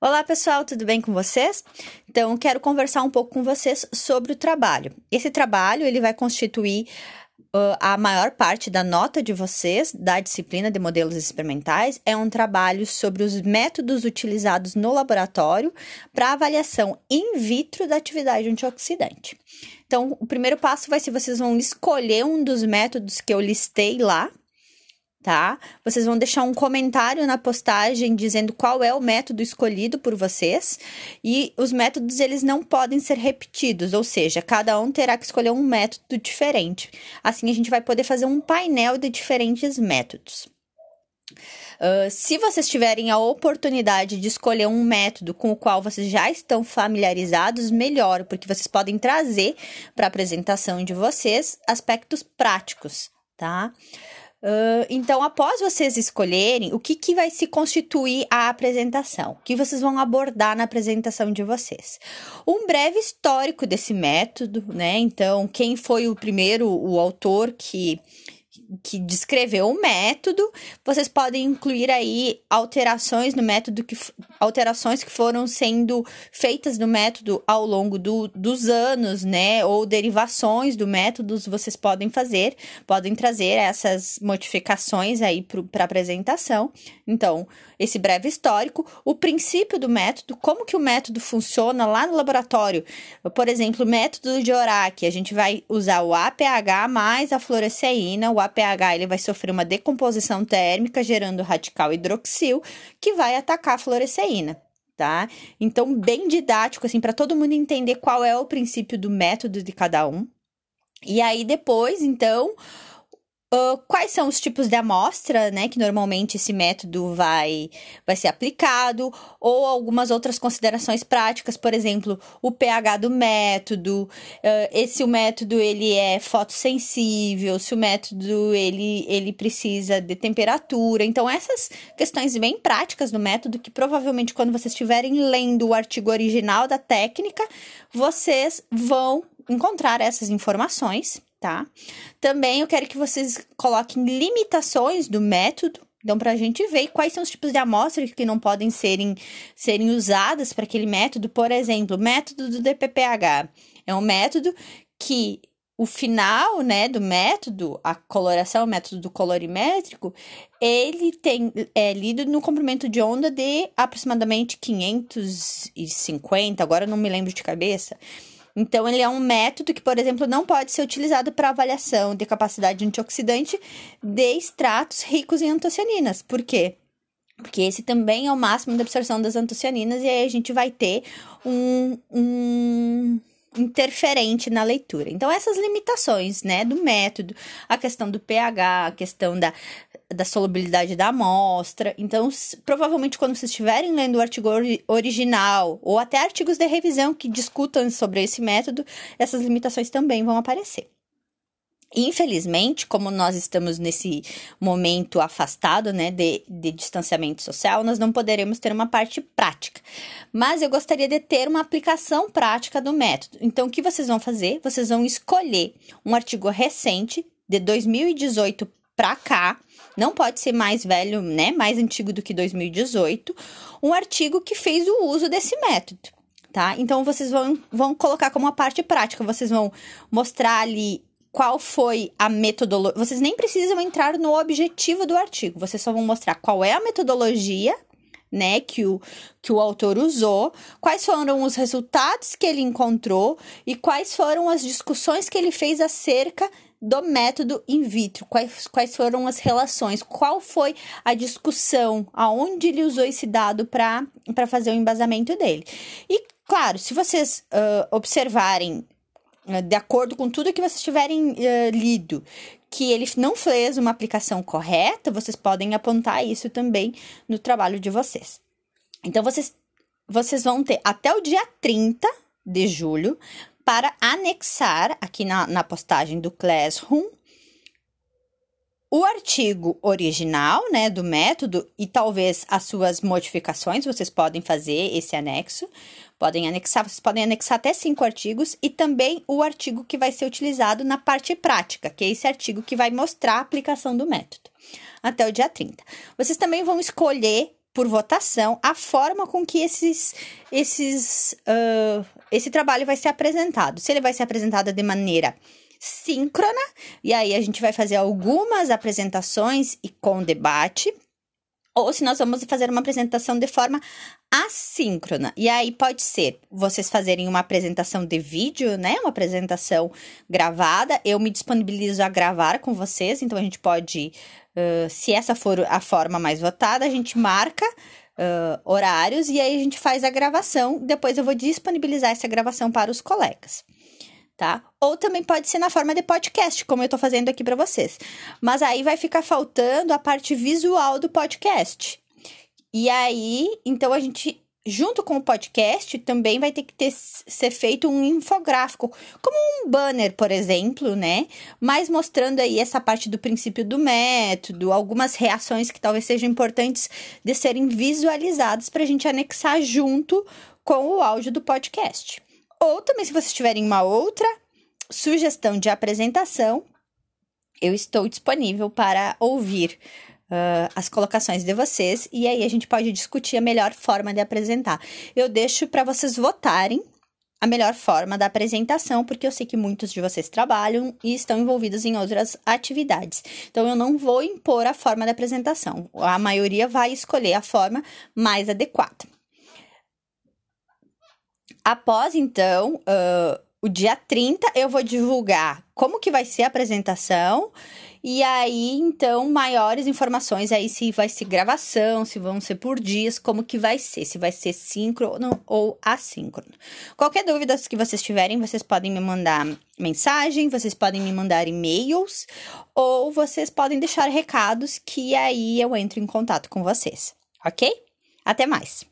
Olá pessoal, tudo bem com vocês? Então, quero conversar um pouco com vocês sobre o trabalho. Esse trabalho ele vai constituir uh, a maior parte da nota de vocês da disciplina de modelos experimentais. É um trabalho sobre os métodos utilizados no laboratório para avaliação in vitro da atividade antioxidante. Então, o primeiro passo vai ser vocês vão escolher um dos métodos que eu listei lá tá? Vocês vão deixar um comentário na postagem dizendo qual é o método escolhido por vocês e os métodos eles não podem ser repetidos, ou seja, cada um terá que escolher um método diferente. Assim a gente vai poder fazer um painel de diferentes métodos. Uh, se vocês tiverem a oportunidade de escolher um método com o qual vocês já estão familiarizados, melhor, porque vocês podem trazer para a apresentação de vocês aspectos práticos, tá? Então, após vocês escolherem, o que, que vai se constituir a apresentação? O que vocês vão abordar na apresentação de vocês? Um breve histórico desse método, né? Então, quem foi o primeiro, o autor que que descreveu o método, vocês podem incluir aí alterações no método que alterações que foram sendo feitas no método ao longo do, dos anos, né? Ou derivações do método vocês podem fazer, podem trazer essas modificações aí para apresentação. Então, esse breve histórico, o princípio do método, como que o método funciona lá no laboratório. Por exemplo, o método de Orac, a gente vai usar o APH mais a fluoresceína, o APH ele vai sofrer uma decomposição térmica gerando radical hidroxil, que vai atacar a fluoresceína tá? Então, bem didático, assim, para todo mundo entender qual é o princípio do método de cada um. E aí, depois, então, Uh, quais são os tipos de amostra, né, que normalmente esse método vai, vai ser aplicado, ou algumas outras considerações práticas, por exemplo, o pH do método, uh, esse o método ele é fotossensível, se o método ele, ele precisa de temperatura, então essas questões bem práticas do método, que provavelmente quando vocês estiverem lendo o artigo original da técnica, vocês vão encontrar essas informações tá? Também eu quero que vocês coloquem limitações do método. Então, para a gente ver quais são os tipos de amostras que não podem serem, serem usadas para aquele método. Por exemplo, o método do DPPH é um método que o final, né, do método, a coloração, o método do colorimétrico, ele tem é lido no comprimento de onda de aproximadamente 550, agora não me lembro de cabeça. Então, ele é um método que, por exemplo, não pode ser utilizado para avaliação de capacidade antioxidante de extratos ricos em antocianinas. Por quê? Porque esse também é o máximo da absorção das antocianinas, e aí a gente vai ter um, um interferente na leitura. Então, essas limitações, né, do método, a questão do pH, a questão da, da solubilidade da amostra. Então, provavelmente, quando vocês estiverem lendo o artigo original, ou até artigos de revisão que discutam sobre esse método, essas limitações também vão aparecer. Infelizmente, como nós estamos nesse momento afastado, né, de, de distanciamento social, nós não poderemos ter uma parte prática. Mas eu gostaria de ter uma aplicação prática do método. Então, o que vocês vão fazer? Vocês vão escolher um artigo recente, de 2018 para cá, não pode ser mais velho, né, mais antigo do que 2018, um artigo que fez o uso desse método. Tá? Então, vocês vão, vão colocar como uma parte prática, vocês vão mostrar ali qual foi a metodologia. Vocês nem precisam entrar no objetivo do artigo, vocês só vão mostrar qual é a metodologia, né, que o, que o autor usou, quais foram os resultados que ele encontrou e quais foram as discussões que ele fez acerca do método in vitro, quais, quais foram as relações, qual foi a discussão, aonde ele usou esse dado para fazer o embasamento dele. E, claro, se vocês uh, observarem de acordo com tudo que vocês tiverem uh, lido, que ele não fez uma aplicação correta, vocês podem apontar isso também no trabalho de vocês. Então, vocês, vocês vão ter até o dia 30 de julho para anexar aqui na, na postagem do Classroom o artigo original, né, do método e talvez as suas modificações, vocês podem fazer esse anexo, podem anexar, vocês podem anexar até cinco artigos e também o artigo que vai ser utilizado na parte prática, que é esse artigo que vai mostrar a aplicação do método, até o dia 30. Vocês também vão escolher por votação a forma com que esses, esses, uh, esse trabalho vai ser apresentado. Se ele vai ser apresentado de maneira síncrona, e aí a gente vai fazer algumas apresentações e com debate, ou se nós vamos fazer uma apresentação de forma assíncrona. E aí pode ser vocês fazerem uma apresentação de vídeo, né? Uma apresentação gravada. Eu me disponibilizo a gravar com vocês, então a gente pode, uh, se essa for a forma mais votada, a gente marca. Uh, horários e aí a gente faz a gravação. Depois eu vou disponibilizar essa gravação para os colegas tá? Ou também pode ser na forma de podcast, como eu tô fazendo aqui para vocês. Mas aí vai ficar faltando a parte visual do podcast. E aí, então a gente junto com o podcast também vai ter que ter, ser feito um infográfico, como um banner, por exemplo, né? Mas mostrando aí essa parte do princípio do método, algumas reações que talvez sejam importantes de serem visualizadas para a gente anexar junto com o áudio do podcast. Ou também, se vocês tiverem uma outra sugestão de apresentação, eu estou disponível para ouvir uh, as colocações de vocês e aí a gente pode discutir a melhor forma de apresentar. Eu deixo para vocês votarem a melhor forma da apresentação, porque eu sei que muitos de vocês trabalham e estão envolvidos em outras atividades. Então, eu não vou impor a forma da apresentação. A maioria vai escolher a forma mais adequada. Após, então, uh, o dia 30, eu vou divulgar como que vai ser a apresentação. E aí, então, maiores informações aí se vai ser gravação, se vão ser por dias, como que vai ser, se vai ser síncrono ou assíncrono. Qualquer dúvida que vocês tiverem, vocês podem me mandar mensagem, vocês podem me mandar e-mails ou vocês podem deixar recados que aí eu entro em contato com vocês, ok? Até mais!